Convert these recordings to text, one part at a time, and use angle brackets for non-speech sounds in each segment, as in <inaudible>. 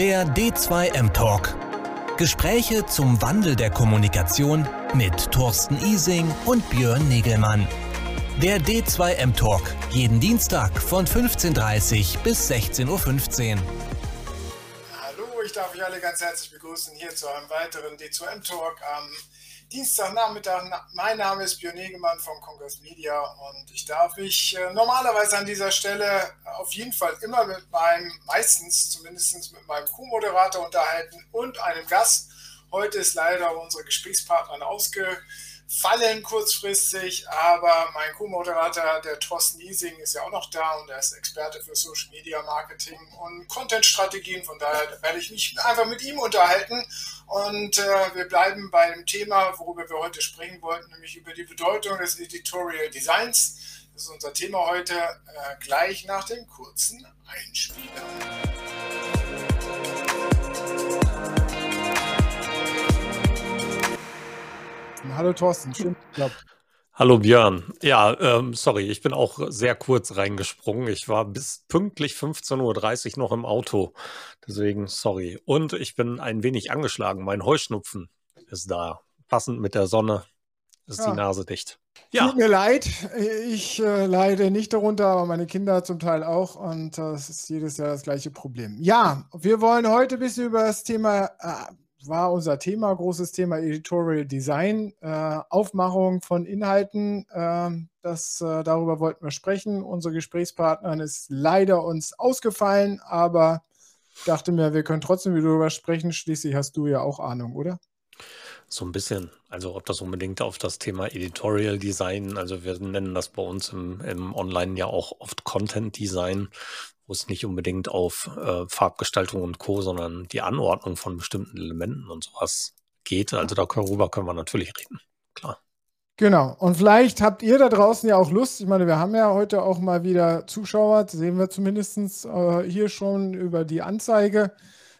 Der D2M Talk. Gespräche zum Wandel der Kommunikation mit Thorsten Ising und Björn Negelmann. Der D2M Talk. Jeden Dienstag von 15.30 Uhr bis 16.15 Uhr. Hallo, ich darf euch alle ganz herzlich begrüßen hier zu einem weiteren D2M Talk am Dienstagnachmittag. Mein Name ist Björn Negemann von Congress Media und ich darf mich äh, normalerweise an dieser Stelle auf jeden Fall immer mit meinem, meistens zumindest mit meinem Co-Moderator unterhalten und einem Gast. Heute ist leider unsere Gesprächspartnerin ausge fallen kurzfristig, aber mein Co-Moderator, der Thorsten Ising, ist ja auch noch da und er ist Experte für Social Media Marketing und Content-Strategien. Von daher werde ich mich einfach mit ihm unterhalten und äh, wir bleiben beim Thema, worüber wir heute sprechen wollten, nämlich über die Bedeutung des Editorial Designs. Das ist unser Thema heute, äh, gleich nach dem kurzen Einspieler. Hallo Thorsten, schön geklappt. Hallo Björn. Ja, ähm, sorry, ich bin auch sehr kurz reingesprungen. Ich war bis pünktlich 15.30 Uhr noch im Auto. Deswegen sorry. Und ich bin ein wenig angeschlagen. Mein Heuschnupfen ist da. Passend mit der Sonne ist ja. die Nase dicht. Ja. Tut mir leid, ich äh, leide nicht darunter, aber meine Kinder zum Teil auch und äh, es ist jedes Jahr das gleiche Problem. Ja, wir wollen heute ein bisschen über das Thema äh, war unser Thema, großes Thema Editorial Design, äh, Aufmachung von Inhalten. Äh, das, äh, darüber wollten wir sprechen. Unsere Gesprächspartnerin ist leider uns ausgefallen, aber dachte mir, wir können trotzdem wieder darüber sprechen. Schließlich hast du ja auch Ahnung, oder? So ein bisschen. Also ob das unbedingt auf das Thema Editorial Design, also wir nennen das bei uns im, im Online ja auch oft Content Design, wo es nicht unbedingt auf äh, Farbgestaltung und Co., sondern die Anordnung von bestimmten Elementen und sowas geht. Also darüber können wir natürlich reden. Klar. Genau. Und vielleicht habt ihr da draußen ja auch Lust. Ich meine, wir haben ja heute auch mal wieder Zuschauer, das sehen wir zumindest äh, hier schon über die Anzeige.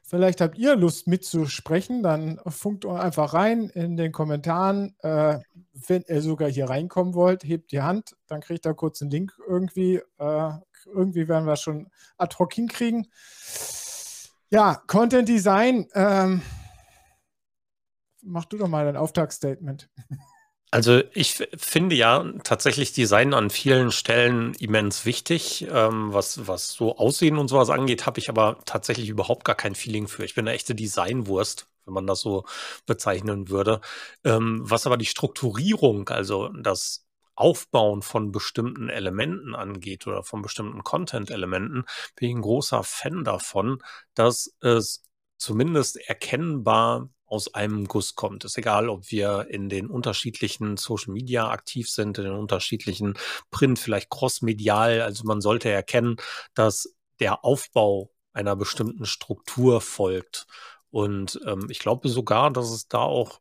Vielleicht habt ihr Lust mitzusprechen, dann funkt einfach rein in den Kommentaren. Äh, wenn ihr sogar hier reinkommen wollt, hebt die Hand, dann kriegt ihr kurz einen Link irgendwie. Äh, irgendwie werden wir schon ad hoc hinkriegen. Ja, Content Design. Ähm, mach du doch mal dein Auftragsstatement. <laughs> Also ich finde ja tatsächlich Design an vielen Stellen immens wichtig. Ähm, was, was so Aussehen und sowas angeht, habe ich aber tatsächlich überhaupt gar kein Feeling für. Ich bin eine echte Designwurst, wenn man das so bezeichnen würde. Ähm, was aber die Strukturierung, also das Aufbauen von bestimmten Elementen angeht oder von bestimmten Content-Elementen, bin ich ein großer Fan davon, dass es zumindest erkennbar aus einem Guss kommt. Ist egal, ob wir in den unterschiedlichen Social Media aktiv sind, in den unterschiedlichen Print, vielleicht crossmedial. Also man sollte erkennen, dass der Aufbau einer bestimmten Struktur folgt. Und ähm, ich glaube sogar, dass es da auch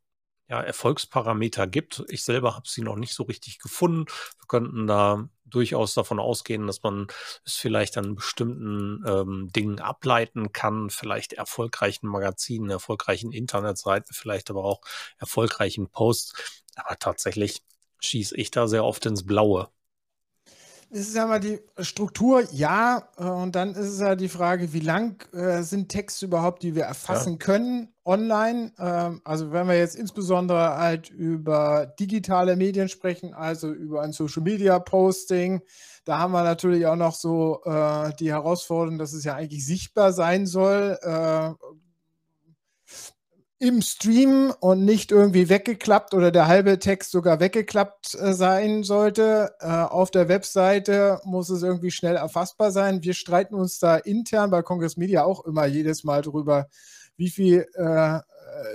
ja, Erfolgsparameter gibt. Ich selber habe sie noch nicht so richtig gefunden. Wir könnten da durchaus davon ausgehen, dass man es vielleicht an bestimmten ähm, Dingen ableiten kann, vielleicht erfolgreichen Magazinen, erfolgreichen Internetseiten, vielleicht aber auch erfolgreichen Posts. Aber tatsächlich schieße ich da sehr oft ins Blaue. Es ist ja mal die Struktur, ja, äh, und dann ist es ja die Frage, wie lang äh, sind Texte überhaupt, die wir erfassen ja. können online? Ähm, also wenn wir jetzt insbesondere halt über digitale Medien sprechen, also über ein Social Media Posting, da haben wir natürlich auch noch so äh, die Herausforderung, dass es ja eigentlich sichtbar sein soll. Äh, im Stream und nicht irgendwie weggeklappt oder der halbe Text sogar weggeklappt äh, sein sollte. Äh, auf der Webseite muss es irgendwie schnell erfassbar sein. Wir streiten uns da intern bei Congress Media auch immer jedes Mal drüber, wie viel, äh,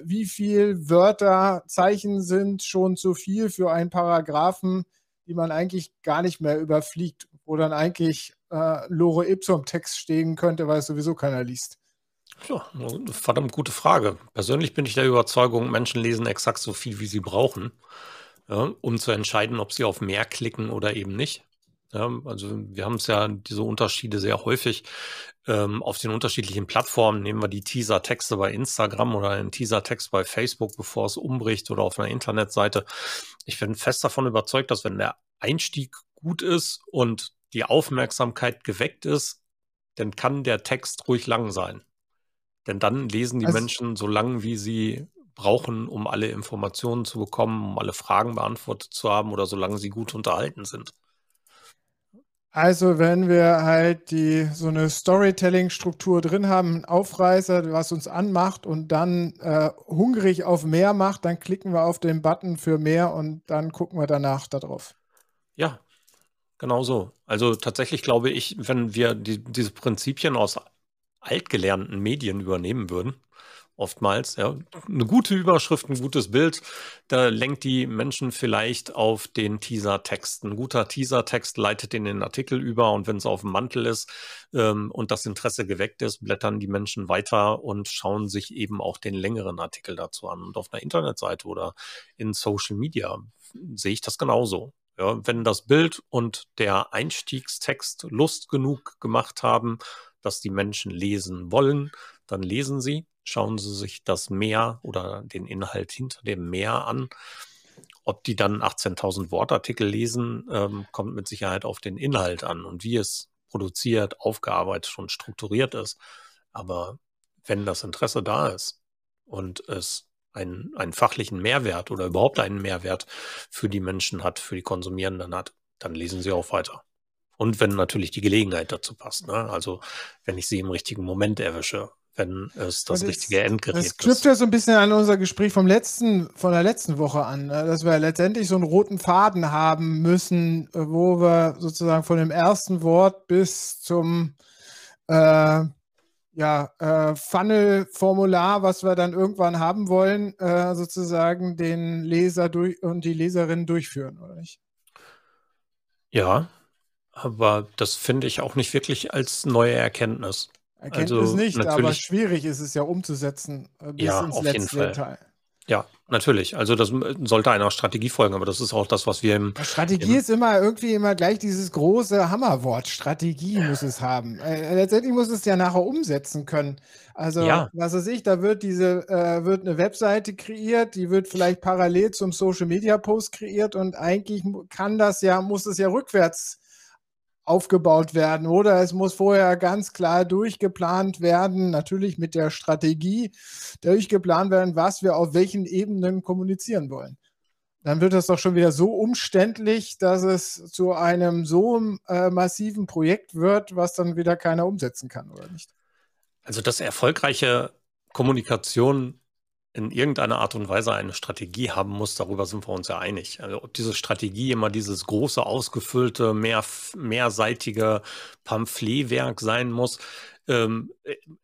wie viel Wörter, Zeichen sind schon zu viel für einen Paragraphen, die man eigentlich gar nicht mehr überfliegt, wo dann eigentlich Lore Ipsum Text stehen könnte, weil es sowieso keiner liest. Ja, eine verdammt gute Frage. Persönlich bin ich der Überzeugung, Menschen lesen exakt so viel, wie sie brauchen, ja, um zu entscheiden, ob sie auf mehr klicken oder eben nicht. Ja, also wir haben es ja diese Unterschiede sehr häufig ähm, auf den unterschiedlichen Plattformen. Nehmen wir die Teaser-Texte bei Instagram oder einen Teaser-Text bei Facebook, bevor es umbricht oder auf einer Internetseite. Ich bin fest davon überzeugt, dass wenn der Einstieg gut ist und die Aufmerksamkeit geweckt ist, dann kann der Text ruhig lang sein Denn dann lesen die also, Menschen so lange, wie sie brauchen, um alle Informationen zu bekommen, um alle Fragen beantwortet zu haben oder solange sie gut unterhalten sind. Also wenn wir halt die so eine Storytelling-Struktur drin haben, einen Aufreißer, was uns anmacht und dann äh, hungrig auf mehr macht, dann klicken wir auf den Button für mehr und dann gucken wir danach darauf. Ja, genau so. Also tatsächlich glaube ich, wenn wir die, diese Prinzipien aus altgelernten Medien übernehmen würden, oftmals. Ja. Eine gute Überschrift, ein gutes Bild, da lenkt die Menschen vielleicht auf den Teaser-Text. Ein guter Teaser-Text leitet in den Artikel über und wenn es auf dem Mantel ist ähm, und das Interesse geweckt ist, blättern die Menschen weiter und schauen sich eben auch den längeren Artikel dazu an. Und auf einer Internetseite oder in Social Media sehe ich das genauso. Ja, wenn das Bild und der Einstiegstext Lust genug gemacht haben, dass die Menschen lesen wollen, dann lesen sie schauen Sie sich das Meer oder den Inhalt hinter dem Meer an. Ob die dann 18.000 Wortartikel lesen, ähm, kommt mit Sicherheit auf den Inhalt an und wie es produziert, aufgearbeitet und strukturiert ist. Aber wenn das Interesse da ist und es einen, einen fachlichen Mehrwert oder überhaupt einen Mehrwert für die Menschen hat, für die Konsumierenden hat, dann lesen sie auch weiter. Und wenn natürlich die Gelegenheit dazu passt. Ne? Also wenn ich sie im richtigen Moment erwische, wenn es das, das richtige Endgerät ist. Das knüpft ja so ein bisschen an unser Gespräch vom letzten, von der letzten Woche an, ne? dass wir letztendlich so einen roten Faden haben müssen, äh, wo wir sozusagen von dem ersten Wort bis zum äh, ja, äh, Funnel-Formular, was wir dann irgendwann haben wollen, äh, sozusagen den Leser durch und die Leserin durchführen, oder nicht? Ja, aber das finde ich auch nicht wirklich als neue Erkenntnis. Erkenntnis also, nicht, aber schwierig ist es ja umzusetzen äh, bis ja, ins auf letzte jeden Fall. Detail. Ja, natürlich. Also das sollte einer Strategie folgen, aber das ist auch das, was wir im. Strategie im ist immer irgendwie immer gleich dieses große Hammerwort. Strategie muss es haben. Äh, letztendlich muss es ja nachher umsetzen können. Also, ja. was weiß ich, da wird diese, äh, wird eine Webseite kreiert, die wird vielleicht parallel zum Social Media Post kreiert und eigentlich kann das ja, muss es ja rückwärts aufgebaut werden oder es muss vorher ganz klar durchgeplant werden, natürlich mit der Strategie durchgeplant werden, was wir auf welchen Ebenen kommunizieren wollen. Dann wird das doch schon wieder so umständlich, dass es zu einem so äh, massiven Projekt wird, was dann wieder keiner umsetzen kann, oder nicht? Also, dass erfolgreiche Kommunikation in irgendeiner Art und Weise eine Strategie haben muss, darüber sind wir uns ja einig. Also ob diese Strategie immer dieses große, ausgefüllte, mehr, mehrseitige Pamphletwerk sein muss, ähm,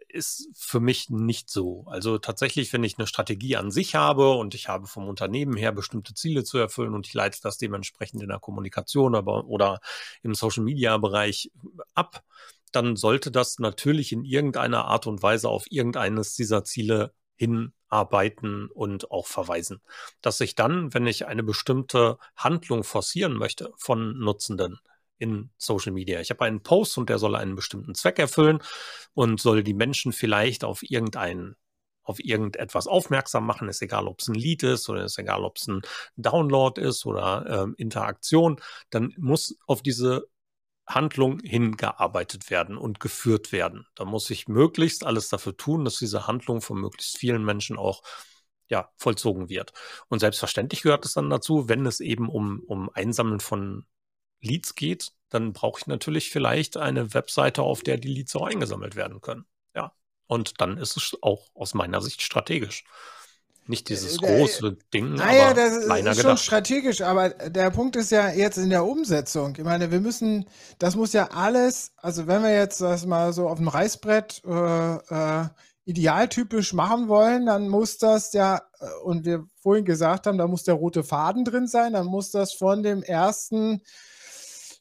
ist für mich nicht so. Also tatsächlich, wenn ich eine Strategie an sich habe und ich habe vom Unternehmen her bestimmte Ziele zu erfüllen und ich leite das dementsprechend in der Kommunikation aber, oder im Social-Media-Bereich ab, dann sollte das natürlich in irgendeiner Art und Weise auf irgendeines dieser Ziele hinarbeiten und auch verweisen. Dass ich dann, wenn ich eine bestimmte Handlung forcieren möchte von Nutzenden in Social Media, ich habe einen Post und der soll einen bestimmten Zweck erfüllen und soll die Menschen vielleicht auf irgendeinen auf irgendetwas aufmerksam machen, ist egal, ob es ein Lied ist oder ist egal, ob es ein Download ist oder ähm, Interaktion, dann muss auf diese Handlung hingearbeitet werden und geführt werden. Da muss ich möglichst alles dafür tun, dass diese Handlung von möglichst vielen Menschen auch ja, vollzogen wird. Und selbstverständlich gehört es dann dazu, wenn es eben um, um Einsammeln von Leads geht, dann brauche ich natürlich vielleicht eine Webseite, auf der die Leads auch eingesammelt werden können. Ja. Und dann ist es auch aus meiner Sicht strategisch. Nicht dieses äh, große Ding, naja, aber das ist, ist schon strategisch, aber der Punkt ist ja jetzt in der Umsetzung. Ich meine, wir müssen, das muss ja alles, also wenn wir jetzt das mal so auf dem Reißbrett äh, äh, idealtypisch machen wollen, dann muss das ja, äh, und wir vorhin gesagt haben, da muss der rote Faden drin sein, dann muss das von dem ersten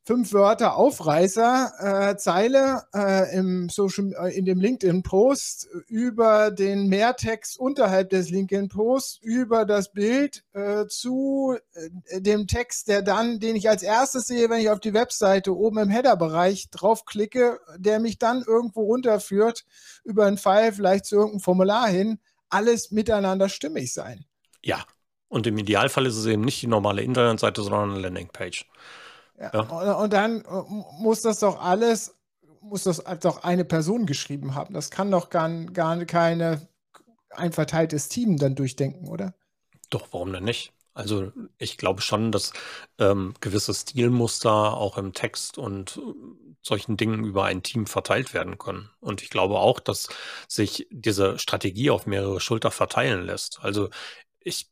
fünf Wörter Aufreißer, äh, Zeile äh, im Social, äh, in dem LinkedIn-Post über den Mehrtext unterhalb des LinkedIn-Posts, über das Bild äh, zu äh, dem Text, der dann, den ich als erstes sehe, wenn ich auf die Webseite oben im Header-Bereich draufklicke, der mich dann irgendwo runterführt über einen Pfeil, vielleicht zu irgendeinem Formular hin, alles miteinander stimmig sein. Ja, und im Idealfall ist es eben nicht die normale Internetseite, sondern eine Landingpage. Ja. Und, und, dann äh, muss das doch alles muss das doch eine Person geschrieben haben. Das kann doch gar, gar keine ein verteiltes Team dann durchdenken, oder? Doch, warum denn nicht? Also ich glaube schon, dass ähm, gewisse Stilmuster auch im Text und äh, solchen Dingen über ein Team verteilt werden können. Und ich glaube auch, dass sich diese Strategie auf mehrere Schulter verteilen lässt. Also ich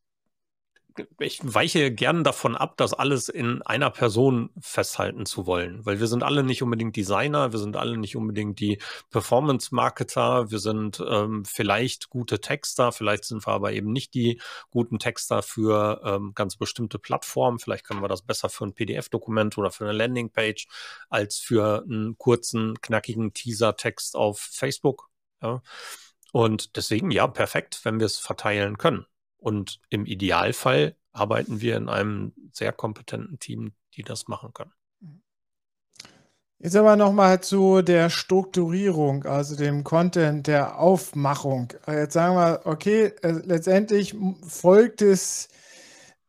ich weiche gern davon ab, das alles in einer Person festhalten zu wollen, weil wir sind alle nicht unbedingt Designer, wir sind alle nicht unbedingt die Performance-Marketer, wir sind ähm, vielleicht gute Texter, vielleicht sind wir aber eben nicht die guten Texter für ähm, ganz bestimmte Plattformen, vielleicht können wir das besser für ein PDF-Dokument oder für eine Landingpage als für einen kurzen, knackigen Teaser-Text auf Facebook. Ja. Und deswegen, ja, perfekt, wenn wir es verteilen können. Und im Idealfall arbeiten wir in einem sehr kompetenten Team, die das machen können. Jetzt aber nochmal zu der Strukturierung, also dem Content, der Aufmachung. Jetzt sagen wir, okay, äh, letztendlich folgt es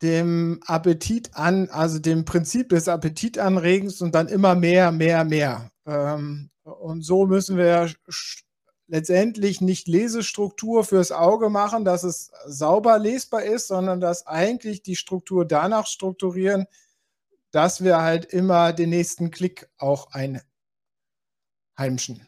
dem Appetit an, also dem Prinzip des Appetitanregens und dann immer mehr, mehr, mehr. Ähm, und so müssen wir letztendlich nicht Lesestruktur fürs Auge machen, dass es sauber lesbar ist, sondern dass eigentlich die Struktur danach strukturieren, dass wir halt immer den nächsten Klick auch einheimschen.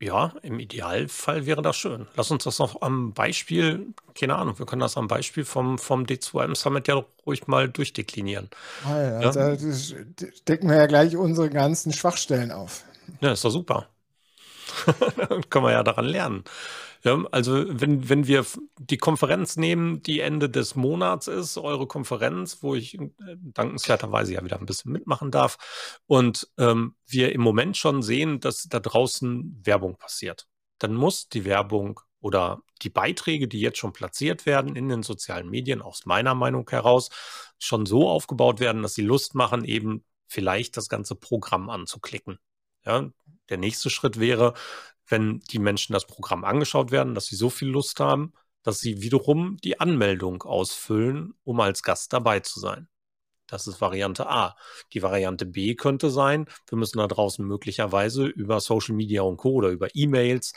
Ja, im Idealfall wäre das schön. Lass uns das noch am Beispiel, keine Ahnung, wir können das am Beispiel vom, vom D2M Summit ja ruhig mal durchdeklinieren. Ah ja, ja? Da decken wir ja gleich unsere ganzen Schwachstellen auf. Ja, ist doch super. Können wir ja daran lernen. Ja, also wenn, wenn wir die Konferenz nehmen, die Ende des Monats ist, eure Konferenz, wo ich äh, dankenswerterweise ja wieder ein bisschen mitmachen darf, und ähm, wir im Moment schon sehen, dass da draußen Werbung passiert, dann muss die Werbung oder die Beiträge, die jetzt schon platziert werden in den sozialen Medien, aus meiner Meinung heraus, schon so aufgebaut werden, dass sie Lust machen, eben vielleicht das ganze Programm anzuklicken. Ja, der nächste Schritt wäre, wenn die Menschen das Programm angeschaut werden, dass sie so viel Lust haben, dass sie wiederum die Anmeldung ausfüllen, um als Gast dabei zu sein. Das ist Variante A. Die Variante B könnte sein, wir müssen da draußen möglicherweise über Social Media und Co. oder über E-Mails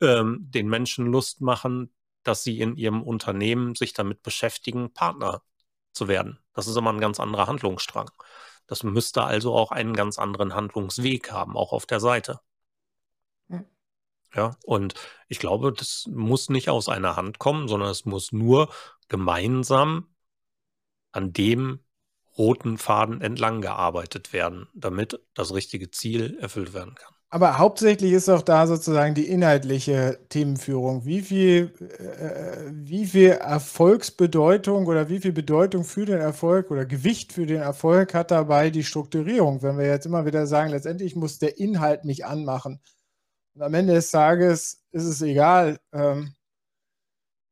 ähm, den Menschen Lust machen, dass sie in ihrem Unternehmen sich damit beschäftigen, Partner zu werden. Das ist immer ein ganz anderer Handlungsstrang. Das müsste also auch einen ganz anderen Handlungsweg haben, auch auf der Seite. Ja. ja, und ich glaube, das muss nicht aus einer Hand kommen, sondern es muss nur gemeinsam an dem roten Faden entlang gearbeitet werden, damit das richtige Ziel erfüllt werden kann. Aber hauptsächlich ist auch da sozusagen die inhaltliche Themenführung. Wie viel, äh, wie viel Erfolgsbedeutung oder wie viel Bedeutung für den Erfolg oder Gewicht für den Erfolg hat dabei die Strukturierung? Wenn wir jetzt immer wieder sagen, letztendlich muss der Inhalt mich anmachen. Und am Ende des Tages ist es egal, ähm,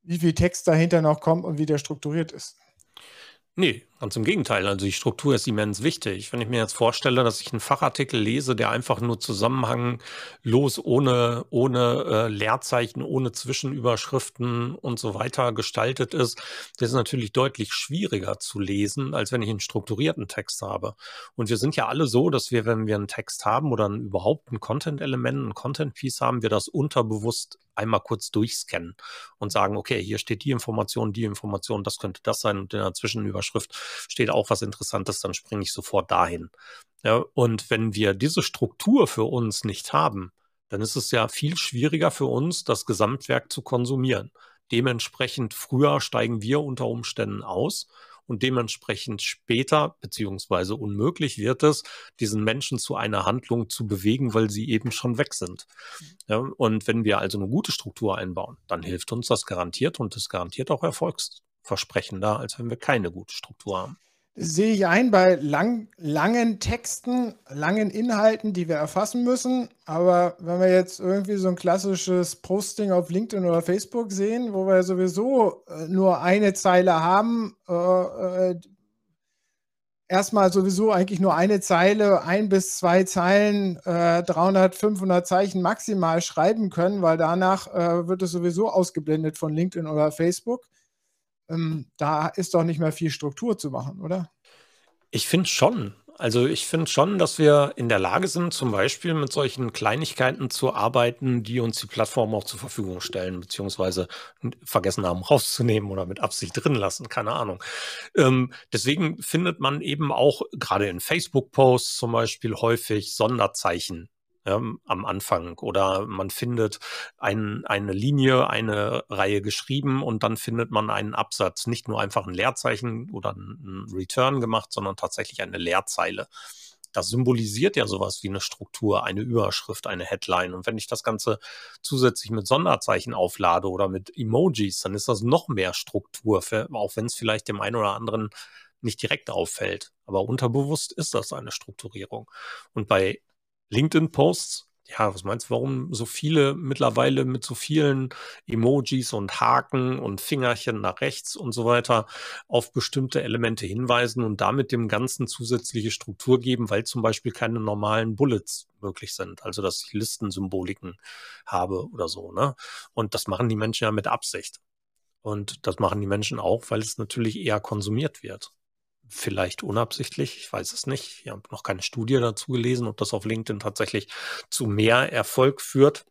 wie viel Text dahinter noch kommt und wie der strukturiert ist. Nee, ganz im Gegenteil. Also die Struktur ist immens wichtig. Wenn ich mir jetzt vorstelle, dass ich einen Fachartikel lese, der einfach nur zusammenhanglos, ohne, ohne äh, Leerzeichen, ohne Zwischenüberschriften und so weiter gestaltet ist, das ist natürlich deutlich schwieriger zu lesen, als wenn ich einen strukturierten Text habe. Und wir sind ja alle so, dass wir, wenn wir einen Text haben oder ein, überhaupt ein Content-Element, ein Content-Piece haben, wir das unterbewusst einmal kurz durchscannen und sagen, okay, hier steht die Information, die Information, das könnte das sein und in der Zwischenüberschrift steht auch was Interessantes, dann springe ich sofort dahin. Ja, und wenn wir diese Struktur für uns nicht haben, dann ist es ja viel schwieriger für uns, das Gesamtwerk zu konsumieren. Dementsprechend früher steigen wir unter Umständen aus und dementsprechend später beziehungsweise unmöglich wird es, diesen Menschen zu einer Handlung zu bewegen, weil sie eben schon weg sind. Ja, und wenn wir also eine gute Struktur einbauen, dann hilft uns das garantiert und das garantiert auch erfolgsversprechender, als wenn wir keine gute Struktur haben sehe ich ein bei lang, langen Texten, langen Inhalten, die wir erfassen müssen. Aber wenn wir jetzt irgendwie so ein klassisches Posting auf LinkedIn oder Facebook sehen, wo wir sowieso äh, nur eine Zeile haben, äh, äh, erstmal sowieso eigentlich nur eine Zeile, ein bis zwei Zeilen, äh, 300, 500 Zeichen maximal schreiben können, weil danach äh, wird es sowieso ausgeblendet von LinkedIn oder Facebook ähm, da ist doch nicht mehr viel Struktur zu machen, oder? Ich finde schon. Also ich finde schon, dass wir in der Lage sind, zum Beispiel mit solchen Kleinigkeiten zu arbeiten, die uns die Plattform auch zur Verfügung stellen, beziehungsweise vergessen haben <laughs> rauszunehmen oder mit Absicht drin lassen, keine Ahnung. Ähm, deswegen findet man eben auch gerade in Facebook-Posts zum Beispiel häufig Sonderzeichen ja, am Anfang oder man findet ein, eine Linie, eine Reihe geschrieben und dann findet man einen Absatz, nicht nur einfach ein Leerzeichen oder ein Return gemacht, sondern tatsächlich eine Leerzeile. Das symbolisiert ja sowas wie eine Struktur, eine Überschrift, eine Headline. Und wenn ich das Ganze zusätzlich mit Sonderzeichen auflade oder mit Emojis, dann ist das noch mehr Struktur, für, auch wenn es vielleicht dem einen oder anderen nicht direkt auffällt. Aber unterbewusst ist das eine Strukturierung. Und bei LinkedIn-Posts, ja, was meinst du, warum so viele mittlerweile mit so vielen Emojis und Haken und Fingerchen nach rechts und so weiter auf bestimmte Elemente hinweisen und damit dem Ganzen zusätzliche Struktur geben, weil zum Beispiel keine normalen Bullets möglich sind, also dass ich Listensymboliken habe oder so, ne? Und das machen die Menschen ja mit Absicht. Und das machen die Menschen auch, weil es natürlich eher konsumiert wird vielleicht unabsichtlich, ich weiß es nicht. Ich habe noch keine Studie dazu gelesen, ob das auf LinkedIn tatsächlich zu mehr Erfolg führt.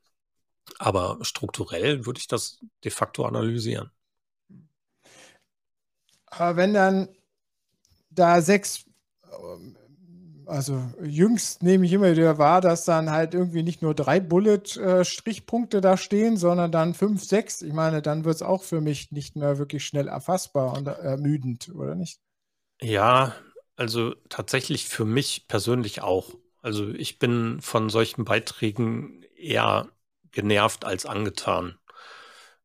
Aber strukturell würde ich das de facto analysieren. Aber wenn dann da sechs, also jüngst nehme ich immer wieder wahr, dass dann halt irgendwie nicht nur drei Bullet-Strichpunkte da stehen, sondern dann fünf, sechs. Ich meine, dann wird es auch für mich nicht mehr wirklich schnell erfassbar und ermüdend, oder nicht? Ja, also tatsächlich für mich persönlich auch. Also ich bin von solchen Beiträgen eher genervt als angetan,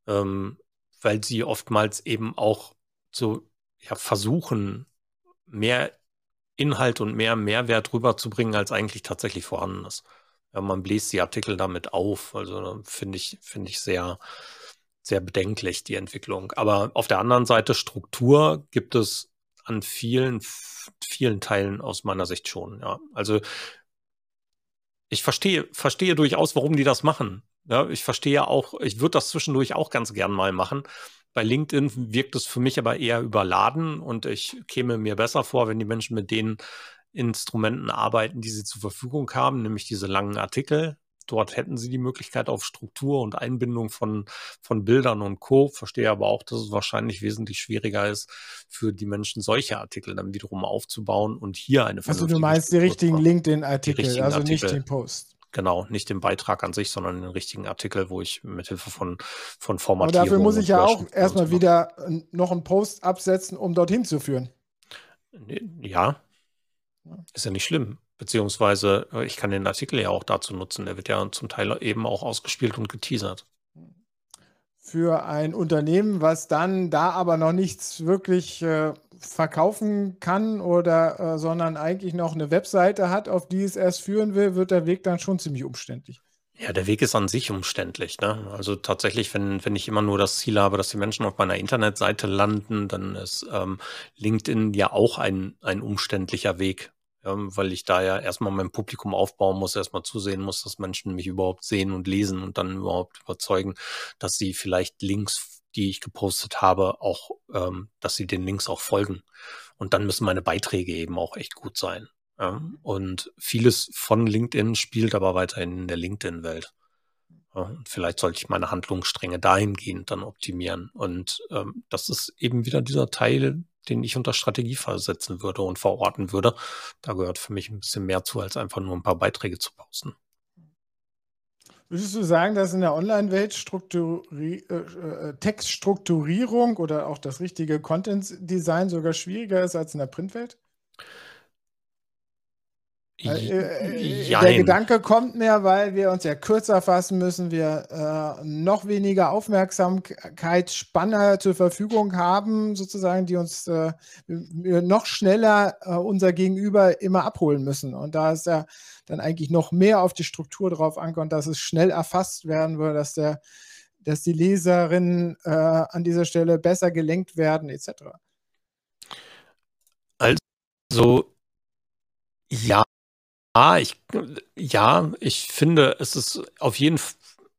ähm, weil sie oftmals eben auch so ja, versuchen, mehr Inhalt und mehr Mehrwert rüberzubringen, als eigentlich tatsächlich vorhanden ist. Ja, man bläst die Artikel damit auf. Also finde ich, finde ich sehr, sehr bedenklich, die Entwicklung. Aber auf der anderen Seite Struktur gibt es an vielen, vielen Teilen aus meiner Sicht schon, ja. Also ich verstehe, verstehe durchaus, warum die das machen. Ja, ich verstehe auch, ich würde das zwischendurch auch ganz gern mal machen. Bei LinkedIn wirkt es für mich aber eher überladen und ich käme mir besser vor, wenn die Menschen mit den Instrumenten arbeiten, die sie zur Verfügung haben, nämlich diese langen Artikel, dort hätten sie die Möglichkeit auf Struktur und Einbindung von, von Bildern und Co. Verstehe aber auch, dass es wahrscheinlich wesentlich schwieriger ist, für die Menschen solche Artikel dann wiederum aufzubauen und hier eine Also du meinst die richtigen LinkedIn-Artikel, also Artikel. nicht den Post. Genau, nicht den Beitrag an sich, sondern den richtigen Artikel, wo ich mit Hilfe von, von Formatierung. Aber dafür muss ich ja auch erstmal wieder noch einen Post absetzen, um dorthin zu führen. Ja, ist ja nicht schlimm. Beziehungsweise äh, ich kann den Artikel ja auch dazu nutzen. Der wird ja zum Teil eben auch ausgespielt und geteasert. Für ein Unternehmen, was dann da aber noch nichts wirklich äh, verkaufen kann oder äh, sondern eigentlich noch eine Webseite hat, auf die es erst führen will, wird der Weg dann schon ziemlich umständlich. Ja, der Weg ist an sich umständlich. Ne? Also tatsächlich, wenn, wenn ich immer nur das Ziel habe, dass die Menschen auf meiner Internetseite landen, dann ist ähm, LinkedIn ja auch ein, ein umständlicher Weg ähm, weil ich da ja erstmal mein Publikum aufbauen muss, erstmal zusehen muss, dass Menschen mich überhaupt sehen und lesen und dann überhaupt überzeugen, dass sie vielleicht Links, die ich gepostet habe, auch, ähm, dass sie den Links auch folgen. Und dann müssen meine Beiträge eben auch echt gut sein. Ja? Und vieles von LinkedIn spielt aber weiterhin in der LinkedIn-Welt. Vielleicht sollte ich meine Handlungsstränge dahingehend dann optimieren. Und ähm, das ist eben wieder dieser Teil, den ich unter Strategie versetzen würde und verorten würde. Da gehört für mich ein bisschen mehr zu, als einfach nur ein paar Beiträge zu posten. Würdest du sagen, dass in der Online-Welt Strukturi äh, äh, Textstrukturierung oder auch das richtige Content-Design sogar schwieriger ist als in der Printwelt? Äh, äh, der Gedanke kommt mehr, weil wir uns ja kürzer fassen müssen, wir äh, noch weniger Aufmerksamkeitsspanne zur Verfügung haben, sozusagen, die uns äh, noch schneller äh, unser Gegenüber immer abholen müssen. Und da ist ja dann eigentlich noch mehr auf die Struktur drauf ankommt, dass es schnell erfasst werden würde, dass der, dass die Leserinnen äh, an dieser Stelle besser gelenkt werden, etc. Also ja, Ah, ich, ja, ich finde, es ist auf jeden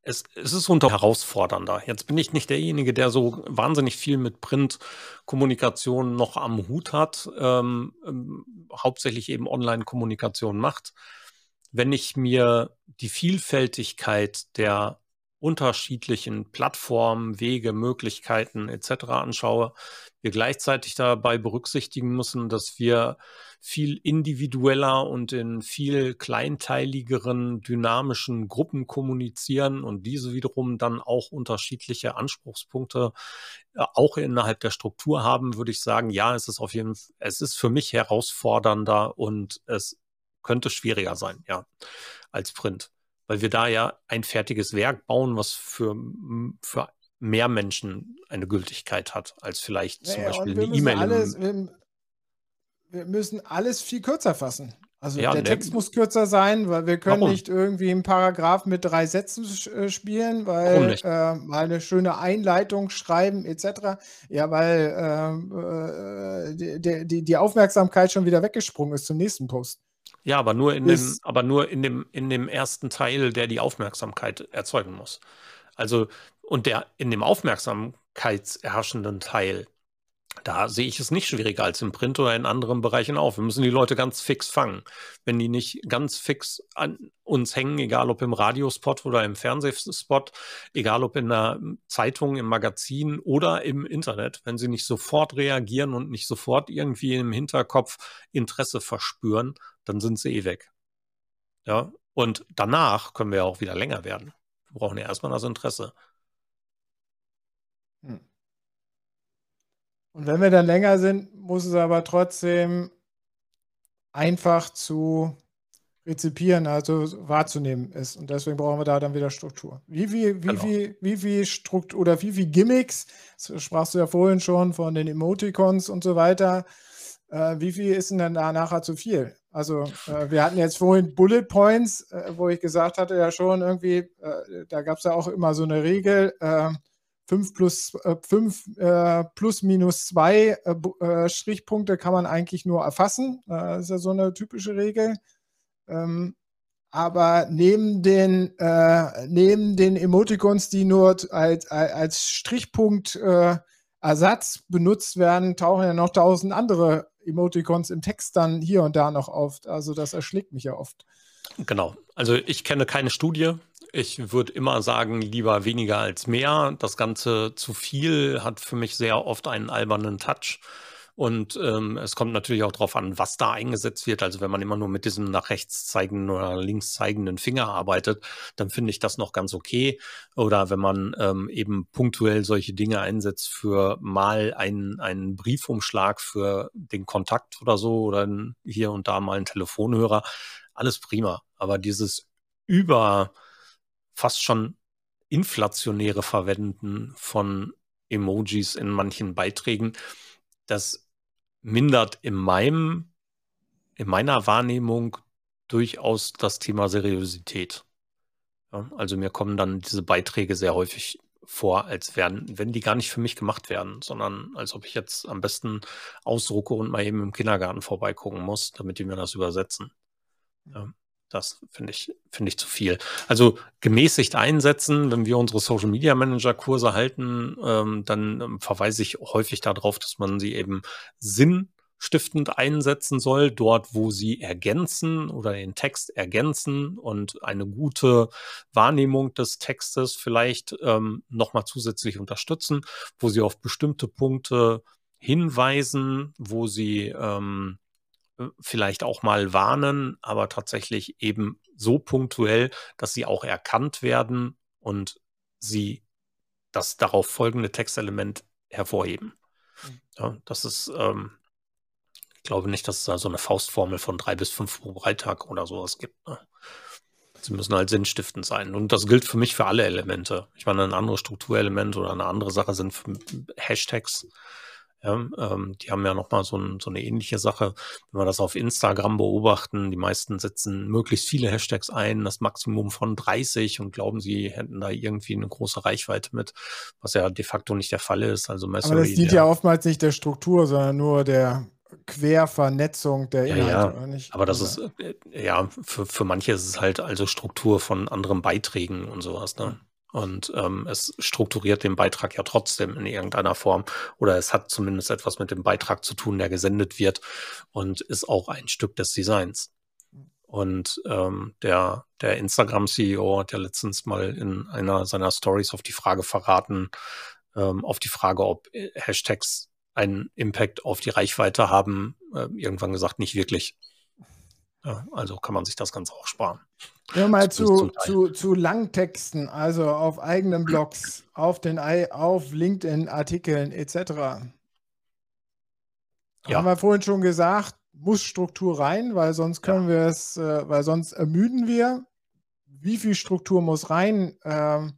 es, es ist unter herausfordernder. Jetzt bin ich nicht derjenige, der so wahnsinnig viel mit Printkommunikation noch am Hut hat, ähm, ähm, hauptsächlich eben Online-Kommunikation macht. Wenn ich mir die Vielfältigkeit der unterschiedlichen Plattformen, Wege, Möglichkeiten etc. anschaue, wir gleichzeitig dabei berücksichtigen müssen, dass wir viel individueller und in viel kleinteiligeren, dynamischen Gruppen kommunizieren und diese wiederum dann auch unterschiedliche Anspruchspunkte äh, auch innerhalb der Struktur haben, würde ich sagen, ja, es ist auf jeden Fall, es ist für mich herausfordernder und es könnte schwieriger sein, ja, als Print. Weil wir da ja ein fertiges Werk bauen, was für, für mehr Menschen eine Gültigkeit hat, als vielleicht zum ja, Beispiel eine E-Mail. Wir müssen alles viel kürzer fassen. Also ja, der ne, Text muss kürzer sein, weil wir können warum? nicht irgendwie einen Paragraph mit drei Sätzen äh, spielen, weil äh, mal eine schöne Einleitung schreiben etc. Ja, weil ähm, äh, die, die, die, Aufmerksamkeit schon wieder weggesprungen ist zum nächsten Post. Ja, aber nur in dem, aber nur in dem, in dem ersten Teil, der die Aufmerksamkeit erzeugen muss. Also, und der in dem aufmerksamkeitserherrschenden Teil, da sehe ich es nicht schwieriger als im Print oder in anderen Bereichen auch. Wir müssen die Leute ganz fix fangen. Wenn die nicht ganz fix an uns hängen, egal ob im Radiospot oder im Fernsehspot, egal ob in der Zeitung, im Magazin oder im Internet, wenn sie nicht sofort reagieren und nicht sofort irgendwie im Hinterkopf Interesse verspüren, dann sind sie eh weg. Ja, und danach können wir auch wieder länger werden. Wir brauchen ja erstmal das Interesse. Und wenn wir dann länger sind, muss es aber trotzdem einfach zu rezipieren, also wahrzunehmen ist. Und deswegen brauchen wir da dann wieder Struktur. Wie viel, wie genau. viel, wie viel Struktur oder wie viel Gimmicks, das sprachst du ja vorhin schon von den Emoticons und so weiter, äh, wie viel ist denn dann da nachher zu viel? Also äh, wir hatten jetzt vorhin Bullet Points, äh, wo ich gesagt hatte ja schon irgendwie, äh, da gab es ja auch immer so eine Regel, 5 plus 5 äh, plus minus 2 äh, Strichpunkte kann man eigentlich nur erfassen. das ist ja so eine typische Regel. Ähm, aber neben den, neben den Emoticons, die nur als, als Strichpunkt Ersatz benutzt werden, tauchen ja noch tausend andere Emoticons im Text dann hier und da noch auf. Also das erschlägt mich ja oft. Genau. Also ich kenne keine Studie. Ich würde immer sagen, lieber weniger als mehr. Das Ganze zu viel hat für mich sehr oft einen albernen Touch. Und ähm, es kommt natürlich auch darauf an, was da eingesetzt wird. Also wenn man immer nur mit diesem nach rechts zeigenden oder links zeigenden Finger arbeitet, dann finde ich das noch ganz okay. Oder wenn man ähm, eben punktuell solche Dinge einsetzt für mal einen, einen Briefumschlag für den Kontakt oder so oder hier und da mal einen Telefonhörer, alles prima. Aber dieses über fast schon inflationäre Verwenden von Emojis in manchen Beiträgen, das mindert in meinem, in meiner Wahrnehmung durchaus das Thema Seriosität. Ja, also mir kommen dann diese Beiträge sehr häufig vor, als wären, wenn die gar nicht für mich gemacht werden, sondern als ob ich jetzt am besten ausdrucke und mal eben im Kindergarten vorbeigucken muss, damit die mir das übersetzen. Ja. Das finde ich, finde ich zu viel. Also gemäßigt einsetzen, wenn wir unsere Social Media Manager Kurse halten, ähm, dann ähm, verweise ich häufig darauf, dass man sie eben sinnstiftend einsetzen soll, dort, wo sie ergänzen oder den Text ergänzen und eine gute Wahrnehmung des Textes vielleicht ähm, nochmal zusätzlich unterstützen, wo sie auf bestimmte Punkte hinweisen, wo sie ähm, vielleicht auch mal warnen, aber tatsächlich eben so punktuell, dass sie auch erkannt werden und sie das darauf folgende Textelement hervorheben. Mhm. Ja, das ist, ähm, ich glaube nicht, dass es da so eine Faustformel von drei bis fünf pro Freitag oder sowas gibt. Ne? Sie müssen halt sinnstiftend sein. Und das gilt für mich für alle Elemente. Ich meine, ein anderes Strukturelement oder eine andere Sache sind Hashtags. Ja, ähm, die haben ja nochmal so, ein, so eine ähnliche Sache. Wenn wir das auf Instagram beobachten, die meisten setzen möglichst viele Hashtags ein, das Maximum von 30 und glauben, sie hätten da irgendwie eine große Reichweite mit, was ja de facto nicht der Fall ist. Also Messery, Aber das dient ja oftmals nicht der Struktur, sondern nur der Quervernetzung der Inhalte. Ja, ja. aber das ist, äh, ja, für, für manche ist es halt also Struktur von anderen Beiträgen und sowas. Ne? Und ähm, es strukturiert den Beitrag ja trotzdem in irgendeiner Form. Oder es hat zumindest etwas mit dem Beitrag zu tun, der gesendet wird und ist auch ein Stück des Designs. Und ähm, der, der Instagram-CEO hat ja letztens mal in einer seiner Stories auf die Frage verraten, ähm, auf die Frage, ob äh, Hashtags einen Impact auf die Reichweite haben, äh, irgendwann gesagt, nicht wirklich. Also kann man sich das Ganze auch sparen. Ja, mal zu, zu, zu Langtexten, also auf eigenen Blogs, auf, den, auf LinkedIn-Artikeln etc. Ja. Haben wir vorhin schon gesagt, muss Struktur rein, weil sonst können ja. wir es, äh, weil sonst ermüden wir. Wie viel Struktur muss rein? Ähm,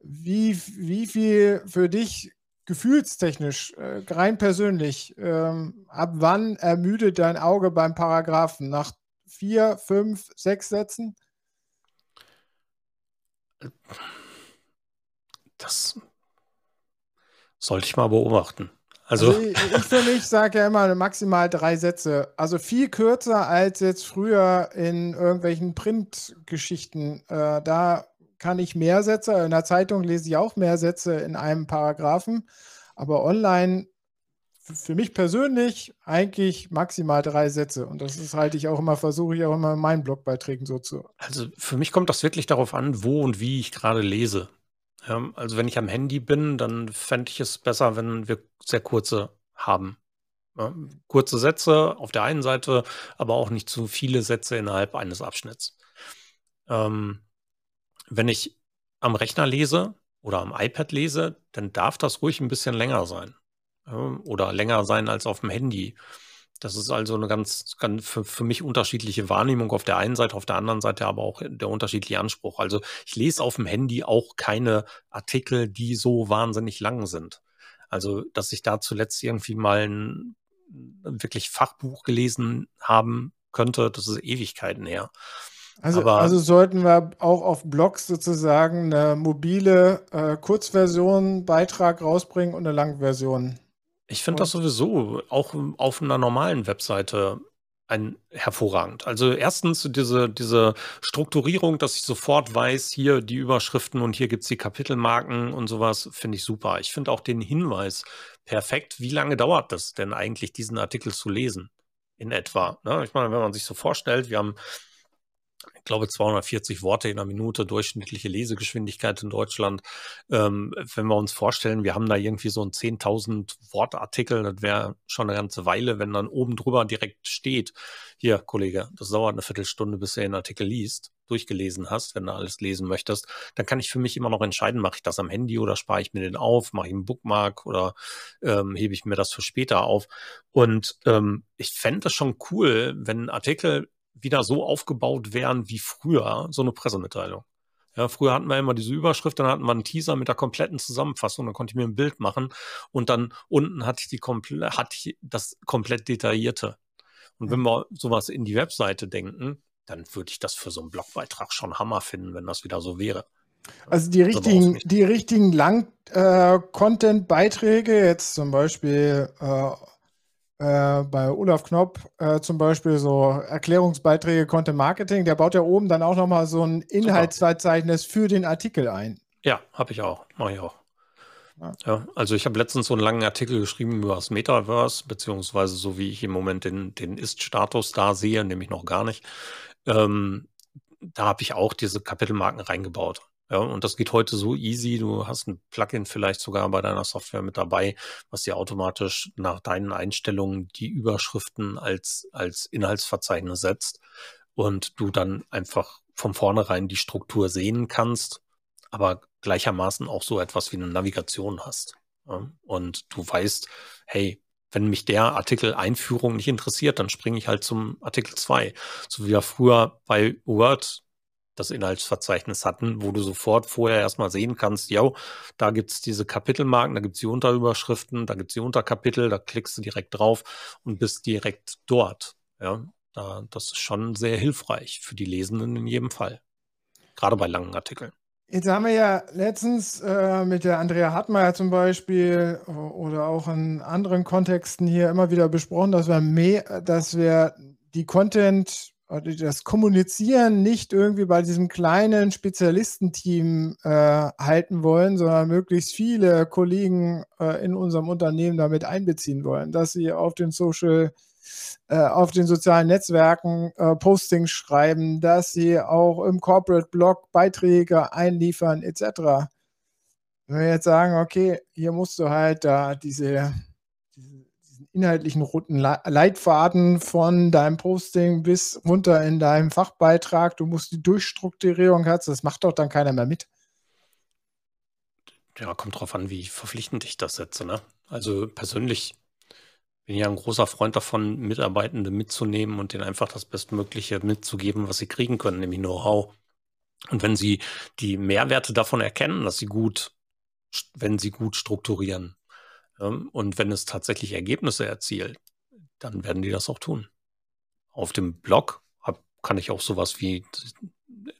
wie, wie viel für dich gefühlstechnisch, äh, rein persönlich, ähm, ab wann ermüdet dein Auge beim Paragraphen? Nach vier, fünf, sechs Sätzen? Das sollte ich mal beobachten. Also, also ich, ich, für mich sage ja immer maximal drei Sätze. Also viel kürzer als jetzt früher in irgendwelchen Printgeschichten. Äh, da kann ich mehr Sätze, in der Zeitung lese ich auch mehr Sätze in einem Paragraphen, aber online für mich persönlich eigentlich maximal drei Sätze. Und das ist halte ich auch immer, versuche ich auch immer in meinen Blogbeiträgen so zu. Also für mich kommt das wirklich darauf an, wo und wie ich gerade lese. Ja, also wenn ich am Handy bin, dann fände ich es besser, wenn wir sehr kurze haben. Ja, kurze Sätze auf der einen Seite, aber auch nicht zu viele Sätze innerhalb eines Abschnitts. Ähm, wenn ich am Rechner lese oder am iPad lese, dann darf das ruhig ein bisschen länger sein. oder länger sein als auf dem Handy. Das ist also eine ganz, ganz für, für mich unterschiedliche Wahrnehmung auf der einen Seite, auf der anderen Seite aber auch der unterschiedliche Anspruch. Also ich lese auf dem Handy auch keine Artikel, die so wahnsinnig lang sind. Also, dass ich da zuletzt irgendwie mal ein wirklich Fachbuch gelesen haben könnte, das ist Ewigkeiten her. Also, Aber, also sollten wir auch auf Blogs sozusagen eine mobile äh, Kurzversion, Beitrag rausbringen und eine Langversion. Ich finde das sowieso auch auf einer normalen Webseite ein hervorragend. Also erstens diese, diese Strukturierung, dass ich sofort weiß, hier die Überschriften und hier gibt es die Kapitelmarken und sowas, finde ich super. Ich finde auch den Hinweis perfekt. Wie lange dauert das denn eigentlich, diesen Artikel zu lesen? In etwa. Ne? Ich meine, wenn man sich so vorstellt, wir haben ich glaube, 240 Worte in einer Minute durchschnittliche Lesegeschwindigkeit in Deutschland. Ähm, wenn wir uns vorstellen, wir haben da irgendwie so ein 10.000 Wortartikel, das wäre schon eine ganze Weile, wenn dann oben drüber direkt steht, hier, Kollege, das dauert eine Viertelstunde, bis du den Artikel liest, durchgelesen hast, wenn du alles lesen möchtest, dann kann ich für mich immer noch entscheiden, mache ich das am Handy oder spare ich mir den auf, mache ich einen Bookmark oder ähm, hebe ich mir das für später auf. Und ähm, ich fände das schon cool, wenn ein Artikel wieder so aufgebaut wären wie früher, so eine Pressemitteilung. Ja, früher hatten wir immer diese Überschrift, dann hatten wir einen Teaser mit der kompletten Zusammenfassung, dann konnte ich mir ein Bild machen und dann unten hatte ich die komple hatte ich das komplett detaillierte. Und wenn wir sowas in die Webseite denken, dann würde ich das für so einen Blogbeitrag schon Hammer finden, wenn das wieder so wäre. Also die richtigen, die richtigen Lang-Content-Beiträge, äh, jetzt zum Beispiel äh, äh, bei Olaf Knopp äh, zum Beispiel so Erklärungsbeiträge Content Marketing, der baut ja oben dann auch nochmal so ein Inhaltsverzeichnis für den Artikel ein. Ja, habe ich auch, mache ich auch. Ja. ja also ich habe letztens so einen langen Artikel geschrieben über das Metaverse, beziehungsweise so wie ich im Moment den, den Ist-Status da sehe, nämlich noch gar nicht. Ähm, da habe ich auch diese Kapitelmarken reingebaut. Ja, und das geht heute so easy. Du hast ein Plugin vielleicht sogar bei deiner Software mit dabei, was dir automatisch nach deinen Einstellungen die Überschriften als, als Inhaltsverzeichnis setzt und du dann einfach von vornherein die Struktur sehen kannst, aber gleichermaßen auch so etwas wie eine Navigation hast. Ja, und du weißt, hey, wenn mich der Artikel Einführung nicht interessiert, dann springe ich halt zum Artikel 2. So wie wir früher bei Word das Inhaltsverzeichnis hatten, wo du sofort vorher erstmal sehen kannst, ja, da gibt es diese Kapitelmarken, da gibt es die Unterüberschriften, da gibt es die Unterkapitel, da klickst du direkt drauf und bist direkt dort. Ja, da, das ist schon sehr hilfreich für die Lesenden in jedem Fall. Gerade bei langen Artikeln. Jetzt haben wir ja letztens äh, mit der Andrea Hartmeier zum Beispiel oder auch in anderen Kontexten hier immer wieder besprochen, dass wir mehr, dass wir die Content das Kommunizieren nicht irgendwie bei diesem kleinen Spezialistenteam äh, halten wollen, sondern möglichst viele Kollegen äh, in unserem Unternehmen damit einbeziehen wollen, dass sie auf den Social, äh, auf den sozialen Netzwerken äh, Postings schreiben, dass sie auch im Corporate Blog Beiträge einliefern, etc. Wenn wir jetzt sagen, okay, hier musst du halt da diese inhaltlichen roten Leitfaden von deinem Posting bis runter in deinem Fachbeitrag. Du musst die Durchstrukturierung hast, das macht doch dann keiner mehr mit. Ja, kommt drauf an, wie verpflichtend ich das setze. Ne? Also persönlich bin ich ja ein großer Freund davon, Mitarbeitende mitzunehmen und denen einfach das Bestmögliche mitzugeben, was sie kriegen können, nämlich Know-how. Und wenn sie die Mehrwerte davon erkennen, dass sie gut, wenn sie gut strukturieren, und wenn es tatsächlich Ergebnisse erzielt, dann werden die das auch tun. Auf dem Blog kann ich auch sowas wie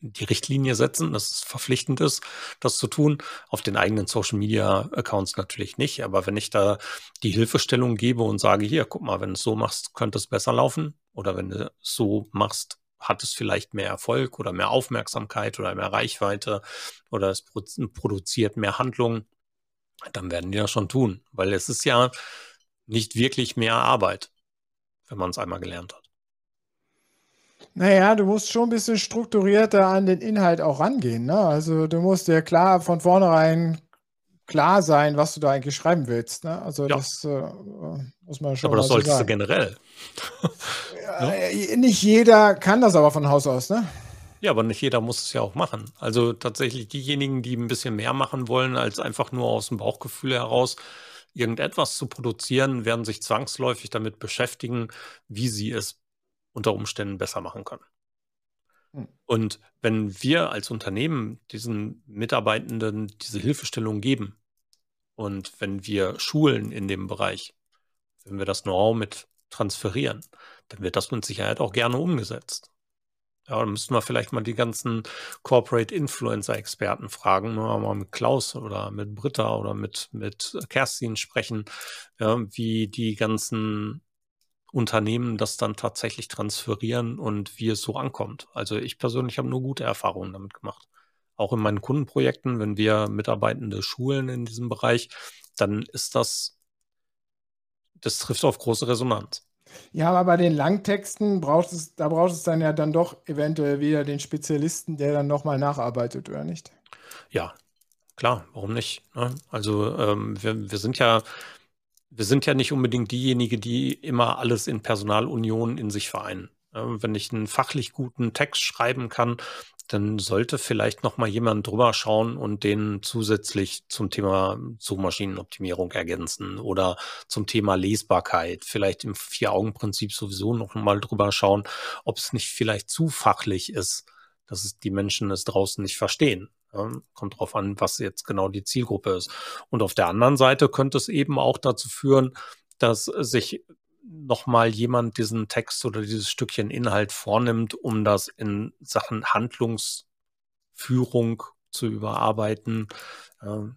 die Richtlinie setzen, dass es verpflichtend ist, das zu tun. Auf den eigenen Social Media Accounts natürlich nicht. Aber wenn ich da die Hilfestellung gebe und sage, hier, guck mal, wenn du es so machst, könnte es besser laufen. Oder wenn du es so machst, hat es vielleicht mehr Erfolg oder mehr Aufmerksamkeit oder mehr Reichweite oder es produziert mehr Handlungen dann werden die das schon tun, weil es ist ja nicht wirklich mehr Arbeit, wenn man es einmal gelernt hat. Naja, du musst schon ein bisschen strukturierter an den Inhalt auch rangehen. Ne? Also du musst dir klar von vornherein klar sein, was du da eigentlich schreiben willst. Ne? Also ja. das äh, muss man schon. Aber das solltest so du generell. ja, <laughs> ja? Nicht jeder kann das aber von Haus aus, ne? Ja, aber nicht jeder muss es ja auch machen. Also tatsächlich diejenigen, die ein bisschen mehr machen wollen, als einfach nur aus dem Bauchgefühl heraus irgendetwas zu produzieren, werden sich zwangsläufig damit beschäftigen, wie sie es unter Umständen besser machen können. Hm. Und wenn wir als Unternehmen diesen Mitarbeitenden diese Hilfestellung geben und wenn wir schulen in dem Bereich, wenn wir das Know-how mit transferieren, dann wird das mit Sicherheit auch gerne umgesetzt. Ja, dann müssten wir vielleicht mal die ganzen Corporate Influencer-Experten fragen, mal mit Klaus oder mit Britta oder mit, mit Kerstin sprechen, ja, wie die ganzen Unternehmen das dann tatsächlich transferieren und wie es so ankommt. Also ich persönlich habe nur gute Erfahrungen damit gemacht. Auch in meinen Kundenprojekten, wenn wir Mitarbeitende schulen in diesem Bereich, dann ist das, das trifft auf große Resonanz. Ja, aber bei den Langtexten braucht es, da braucht es dann ja dann doch eventuell wieder den Spezialisten, der dann nochmal nacharbeitet, oder nicht? Ja, klar, warum nicht? Ne? Also ähm, wir, wir sind ja, wir sind ja nicht unbedingt diejenigen, die immer alles in Personalunion in sich vereinen. Wenn ich einen fachlich guten Text schreiben kann, dann sollte vielleicht noch mal jemand drüber schauen und den zusätzlich zum Thema Suchmaschinenoptimierung ergänzen oder zum Thema Lesbarkeit, vielleicht im Vier-Augen-Prinzip sowieso noch mal drüber schauen, ob es nicht vielleicht zu fachlich ist, dass es die Menschen es draußen nicht verstehen. Ja, kommt drauf an, was jetzt genau die Zielgruppe ist. Und auf der anderen Seite könnte es eben auch dazu führen, dass sich nochmal jemand diesen Text oder dieses Stückchen Inhalt vornimmt, um das in Sachen Handlungsführung zu überarbeiten. Ähm,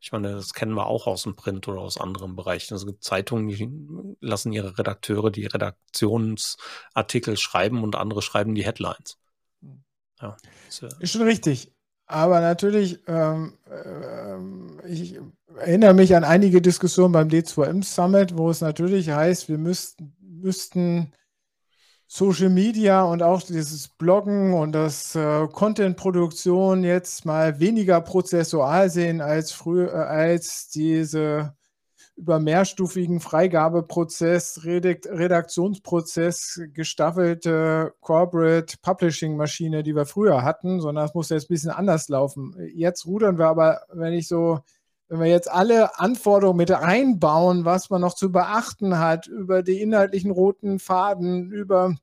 ich meine, das kennen wir auch aus dem Print oder aus anderen Bereichen. Es gibt Zeitungen, die lassen ihre Redakteure die Redaktionsartikel schreiben und andere schreiben die Headlines. Hm. Ja, ist, ist schon richtig. Aber natürlich, ähm, äh, ich erinnere mich an einige Diskussionen beim D2M Summit, wo es natürlich heißt, wir müssten, müssten Social Media und auch dieses Bloggen und das äh, Content-Produktion jetzt mal weniger prozessual sehen als früher, äh, als diese über mehrstufigen Freigabeprozess, Redaktionsprozess gestaffelte Corporate Publishing Maschine, die wir früher hatten, sondern es muss jetzt ein bisschen anders laufen. Jetzt rudern wir aber, wenn ich so, wenn wir jetzt alle Anforderungen mit einbauen, was man noch zu beachten hat, über die inhaltlichen roten Faden, über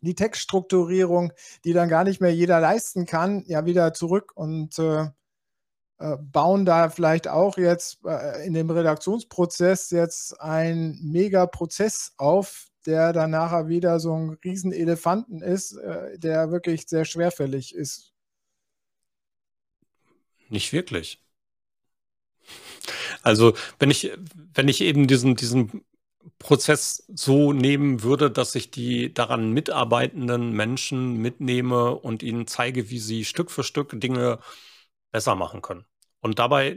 die Textstrukturierung, die dann gar nicht mehr jeder leisten kann, ja wieder zurück und äh, bauen da vielleicht auch jetzt äh, in dem Redaktionsprozess jetzt einen Mega-Prozess auf, der dann nachher wieder so ein Riesenelefanten ist, äh, der wirklich sehr schwerfällig ist. Nicht wirklich. Also, wenn ich, wenn ich eben diesen, diesen Prozess so nehmen würde, dass ich die daran mitarbeitenden Menschen mitnehme und ihnen zeige, wie sie Stück für Stück Dinge besser machen können. Und dabei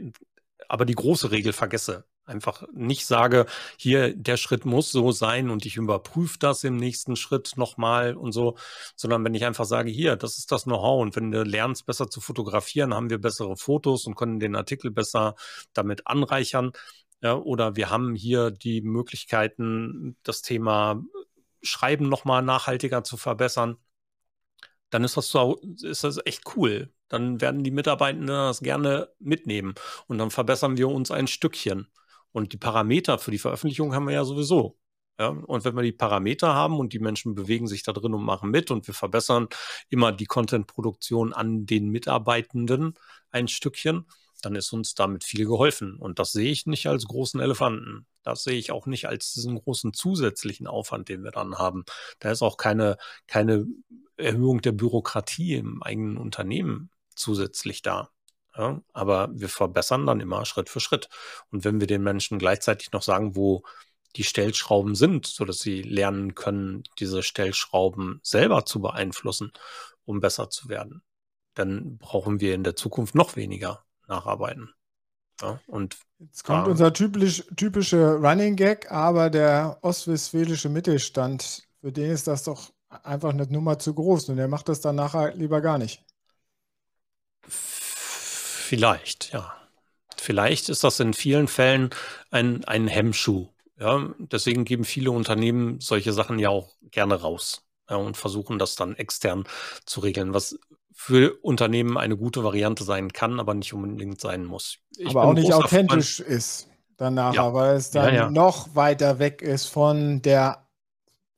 aber die große Regel vergesse. Einfach nicht sage, hier, der Schritt muss so sein und ich überprüfe das im nächsten Schritt nochmal und so, sondern wenn ich einfach sage, hier, das ist das Know-how und wenn du lernst, besser zu fotografieren, haben wir bessere Fotos und können den Artikel besser damit anreichern. Ja, oder wir haben hier die Möglichkeiten, das Thema Schreiben nochmal nachhaltiger zu verbessern. Dann ist das, so, ist das echt cool. Dann werden die Mitarbeitenden das gerne mitnehmen und dann verbessern wir uns ein Stückchen. Und die Parameter für die Veröffentlichung haben wir ja sowieso. Ja, und wenn wir die Parameter haben und die Menschen bewegen sich da drin und machen mit und wir verbessern immer die Content-Produktion an den Mitarbeitenden ein Stückchen, dann ist uns damit viel geholfen. Und das sehe ich nicht als großen Elefanten. Das sehe ich auch nicht als diesen großen zusätzlichen Aufwand, den wir dann haben. Da ist auch keine, keine Erhöhung der Bürokratie im eigenen Unternehmen zusätzlich da. Ja, aber wir verbessern dann immer Schritt für Schritt. Und wenn wir den Menschen gleichzeitig noch sagen, wo die Stellschrauben sind, sodass sie lernen können, diese Stellschrauben selber zu beeinflussen, um besser zu werden, dann brauchen wir in der Zukunft noch weniger nacharbeiten. Ja, und Jetzt kommt ja. unser typisch, typischer Running Gag, aber der ostwestfälische Mittelstand, für den ist das doch einfach eine Nummer zu groß und der macht das dann nachher lieber gar nicht. Vielleicht, ja. Vielleicht ist das in vielen Fällen ein, ein Hemmschuh. Ja, deswegen geben viele Unternehmen solche Sachen ja auch gerne raus ja, und versuchen das dann extern zu regeln, was für Unternehmen eine gute Variante sein kann, aber nicht unbedingt sein muss. Ich aber auch nicht authentisch Freund. ist danach, ja. weil es dann ja, ja. noch weiter weg ist von der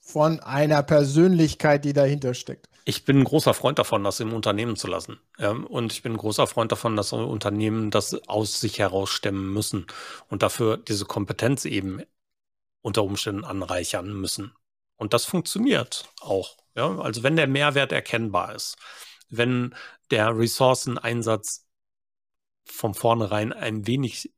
von einer Persönlichkeit, die dahinter steckt. Ich bin ein großer Freund davon, das im Unternehmen zu lassen. Und ich bin ein großer Freund davon, dass Unternehmen das aus sich heraus stemmen müssen und dafür diese Kompetenz eben unter Umständen anreichern müssen. Und das funktioniert auch. Ja? Also wenn der Mehrwert erkennbar ist, wenn der Ressourceneinsatz von vornherein ein wenig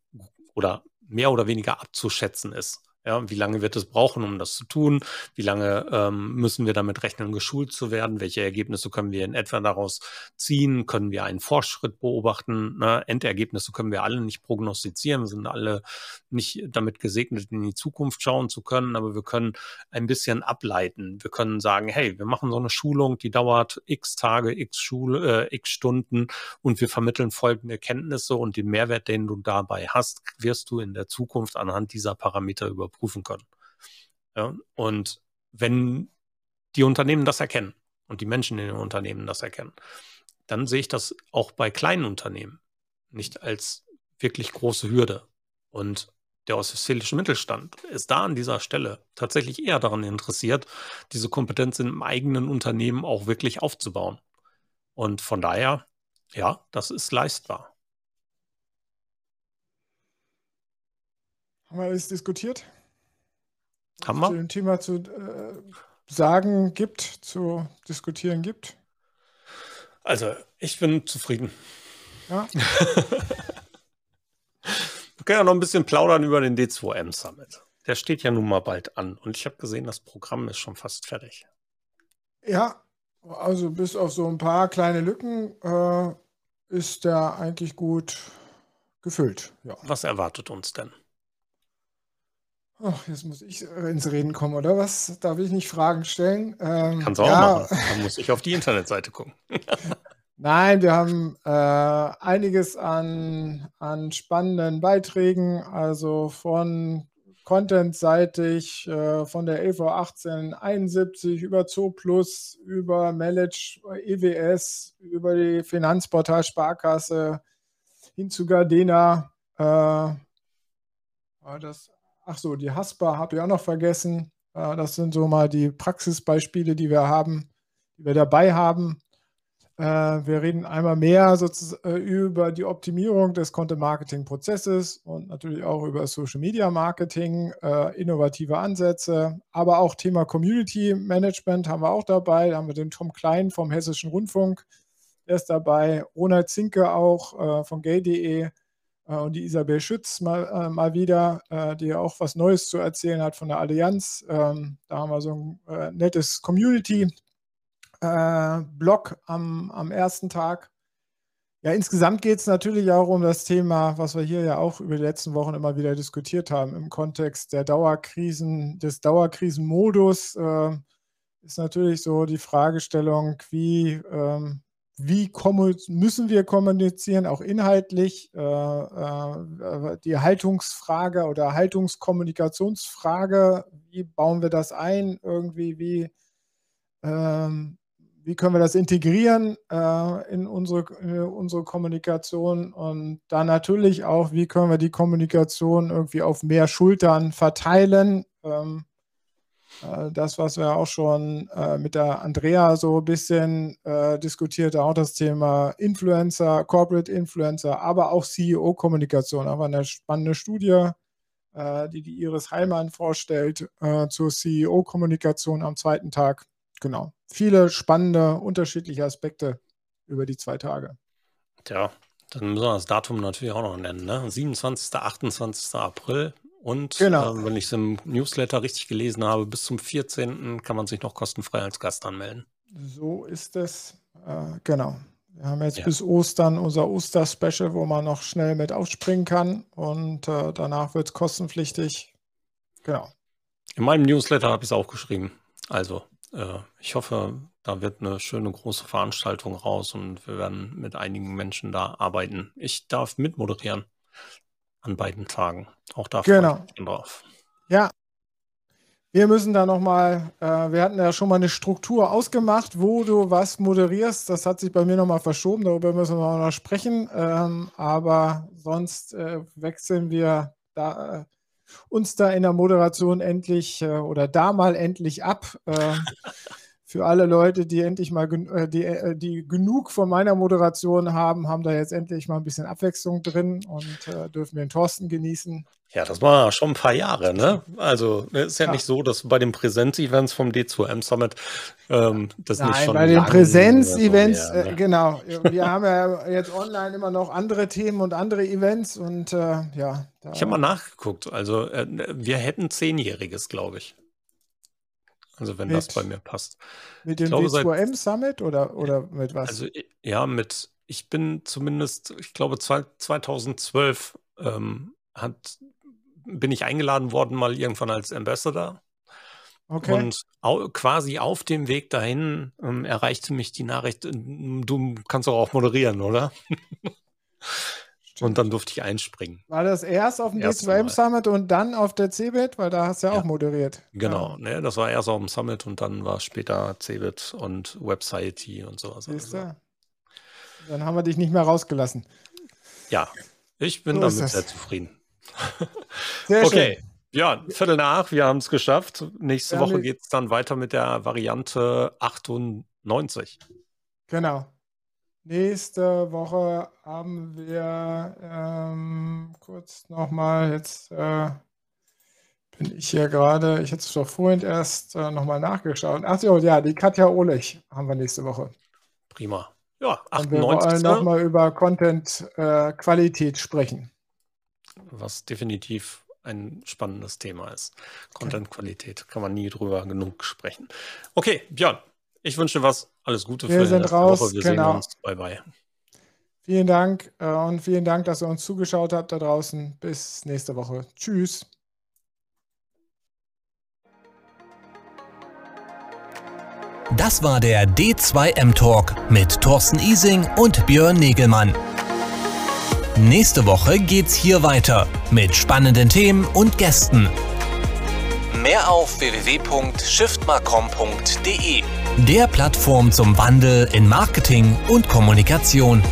oder mehr oder weniger abzuschätzen ist, ja, wie lange wird es brauchen, um das zu tun? Wie lange ähm, müssen wir damit rechnen, geschult zu werden? Welche Ergebnisse können wir in etwa daraus ziehen? Können wir einen Fortschritt beobachten? Ne? Endergebnisse können wir alle nicht prognostizieren. Wir sind alle nicht damit gesegnet, in die Zukunft schauen zu können, aber wir können ein bisschen ableiten. Wir können sagen, hey, wir machen so eine Schulung, die dauert x Tage, x Schule, äh, x Stunden und wir vermitteln folgende Kenntnisse und den Mehrwert, den du dabei hast, wirst du in der Zukunft anhand dieser Parameter überprüfen überprüfen können. Ja, und wenn die Unternehmen das erkennen und die Menschen in den Unternehmen das erkennen, dann sehe ich das auch bei kleinen Unternehmen nicht als wirklich große Hürde. Und der ostwestfälische Mittelstand ist da an dieser Stelle tatsächlich eher daran interessiert, diese Kompetenz im eigenen Unternehmen auch wirklich aufzubauen. Und von daher, ja, das ist leistbar. Haben wir alles diskutiert? Haben wir? Zu dem Thema zu äh, sagen gibt, zu diskutieren gibt? Also, ich bin zufrieden. Ja. <laughs> wir können ja noch ein bisschen plaudern über den D2M Summit. Der steht ja nun mal bald an und ich habe gesehen, das Programm ist schon fast fertig. Ja, also bis auf so ein paar kleine Lücken äh, ist der eigentlich gut gefüllt. Ja. Was erwartet uns denn? Ach, jetzt muss ich ins Reden kommen, oder was? Darf ich nicht Fragen stellen? Ähm, Kannst du auch ja. machen. Dann muss ich auf die Internetseite gucken. <laughs> Nein, wir haben äh, einiges an, an spannenden Beiträgen, also von Content-seitig, äh, von der EV 1871 über Zooplus, über Manage EWS, über die Finanzportal Sparkasse hin zu Gardena. Äh, war das Ach so, die Haspa habe ich auch noch vergessen. Äh, das sind so mal die Praxisbeispiele, die wir haben, die wir dabei haben. Äh, wir reden einmal mehr äh, über die Optimierung des Content-Marketing-Prozesses und natürlich auch über Social-Media-Marketing, innovative Ansätze, aber auch Thema Community-Management haben wir auch dabei. Da haben wir den Tom Klein vom Hessischen Rundfunk, der ist dabei, Ronald Zinke auch von gay.de, und die Isabel Schütz mal, äh, mal wieder, äh, die auch was Neues zu erzählen hat von der Allianz. Ähm, da haben wir so ein äh, nettes Community-Blog am, am ersten Tag. Ja, insgesamt geht es natürlich auch um das Thema, was wir hier ja auch über die letzten Wochen immer wieder diskutiert haben, im Kontext der Dauerkrisen, des Dauerkrisenmodus. Äh, ist natürlich so die Fragestellung, wie, ähm, wie müssen wir kommunizieren, auch inhaltlich. Äh, äh, die Haltungsfrage oder Haltungskommunikationsfrage, wie bauen wir das ein? Irgendwie, wie ähm, wie können wir das integrieren äh, in, unsere, in unsere Kommunikation und dann natürlich auch, wie können wir die Kommunikation irgendwie auf mehr Schultern verteilen. Ähm, äh, das, was wir auch schon äh, mit der Andrea so ein bisschen äh, diskutiert, auch das Thema Influencer, Corporate Influencer, aber auch CEO-Kommunikation. Aber eine spannende Studie, äh, die die Iris Heilmann vorstellt äh, zur CEO-Kommunikation am zweiten Tag genau. Viele spannende, unterschiedliche Aspekte über die zwei Tage. Tja, dann müssen wir das Datum natürlich auch noch nennen. Ne? 27. 28. April. Und genau. äh, wenn ich es im Newsletter richtig gelesen habe, bis zum 14. kann man sich noch kostenfrei als Gast anmelden. So ist es. Äh, genau. Wir haben jetzt ja. bis Ostern unser Oster-Special, wo man noch schnell mit aufspringen kann. Und äh, danach wird es kostenpflichtig. Genau. In meinem Newsletter habe ich es auch geschrieben. Also äh, ich hoffe, da wird eine schöne große Veranstaltung raus und wir werden mit einigen Menschen da arbeiten. Ich darf mitmoderieren an beiden Tagen. Auch da genau. freue ich mich drauf. Ja, wir müssen da nochmal, äh, wir hatten ja schon mal eine Struktur ausgemacht, wo du was moderierst. Das hat sich bei mir nochmal verschoben, darüber müssen wir auch noch sprechen. Ähm, aber sonst äh, wechseln wir da, äh, uns da in der Moderation endlich äh, oder da mal endlich ab. Äh, für alle Leute, die endlich mal äh, die, äh, die genug von meiner Moderation haben, haben da jetzt endlich mal ein bisschen Abwechslung drin und äh, dürfen den Thorsten genießen. Ja, das war schon ein paar Jahre, ne? Also es ist ja, ja, nicht so, dass bei den Präsenz-Events vom D2M Summit ähm, das Nein, nicht schon bei den Präsenz-Events, so ne? äh, genau. Wir haben ja jetzt online immer noch andere Themen und andere Events und äh, ja. Ich habe mal nachgeguckt. Also äh, wir hätten Zehnjähriges, glaube ich. Also wenn mit, das bei mir passt. Mit dem D2M Summit oder, oder mit was? Also ja, mit, ich bin zumindest, ich glaube 2012 ähm, hat bin ich eingeladen worden, mal irgendwann als Ambassador. Okay. Und au quasi auf dem Weg dahin ähm, erreichte mich die Nachricht, äh, du kannst doch auch moderieren, oder? <laughs> und dann durfte ich einspringen. War das erst auf dem D2M Summit und dann auf der CeBIT? Weil da hast du ja, ja. auch moderiert. Genau, ja. ne, das war erst auf dem Summit und dann war später CeBIT und Website und sowas. Also. Dann haben wir dich nicht mehr rausgelassen. Ja, ich bin so damit sehr zufrieden. <laughs> Sehr okay. Schön. Ja, Viertel nach, wir haben es geschafft. Nächste ja, Woche geht es dann weiter mit der Variante 98. Genau. Nächste Woche haben wir ähm, kurz nochmal, jetzt äh, bin ich hier gerade, ich hätte es doch vorhin erst äh, nochmal nachgeschaut. Ach so, ja, die Katja Olich haben wir nächste Woche. Prima. Ja, 98. Und wir wollen nochmal über Content-Qualität äh, sprechen was definitiv ein spannendes Thema ist. Content-Qualität kann man nie drüber genug sprechen. Okay, Björn, ich wünsche was. Alles Gute wir für sind raus, Woche. Wir genau. sehen uns. Bye, bye. Vielen Dank äh, und vielen Dank, dass ihr uns zugeschaut habt da draußen. Bis nächste Woche. Tschüss. Das war der D2M Talk mit Thorsten Ising und Björn Negelmann. Nächste Woche geht's hier weiter mit spannenden Themen und Gästen. Mehr auf www.shiftmarcom.de, der Plattform zum Wandel in Marketing und Kommunikation.